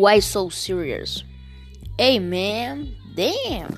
Why so serious? Hey man, damn.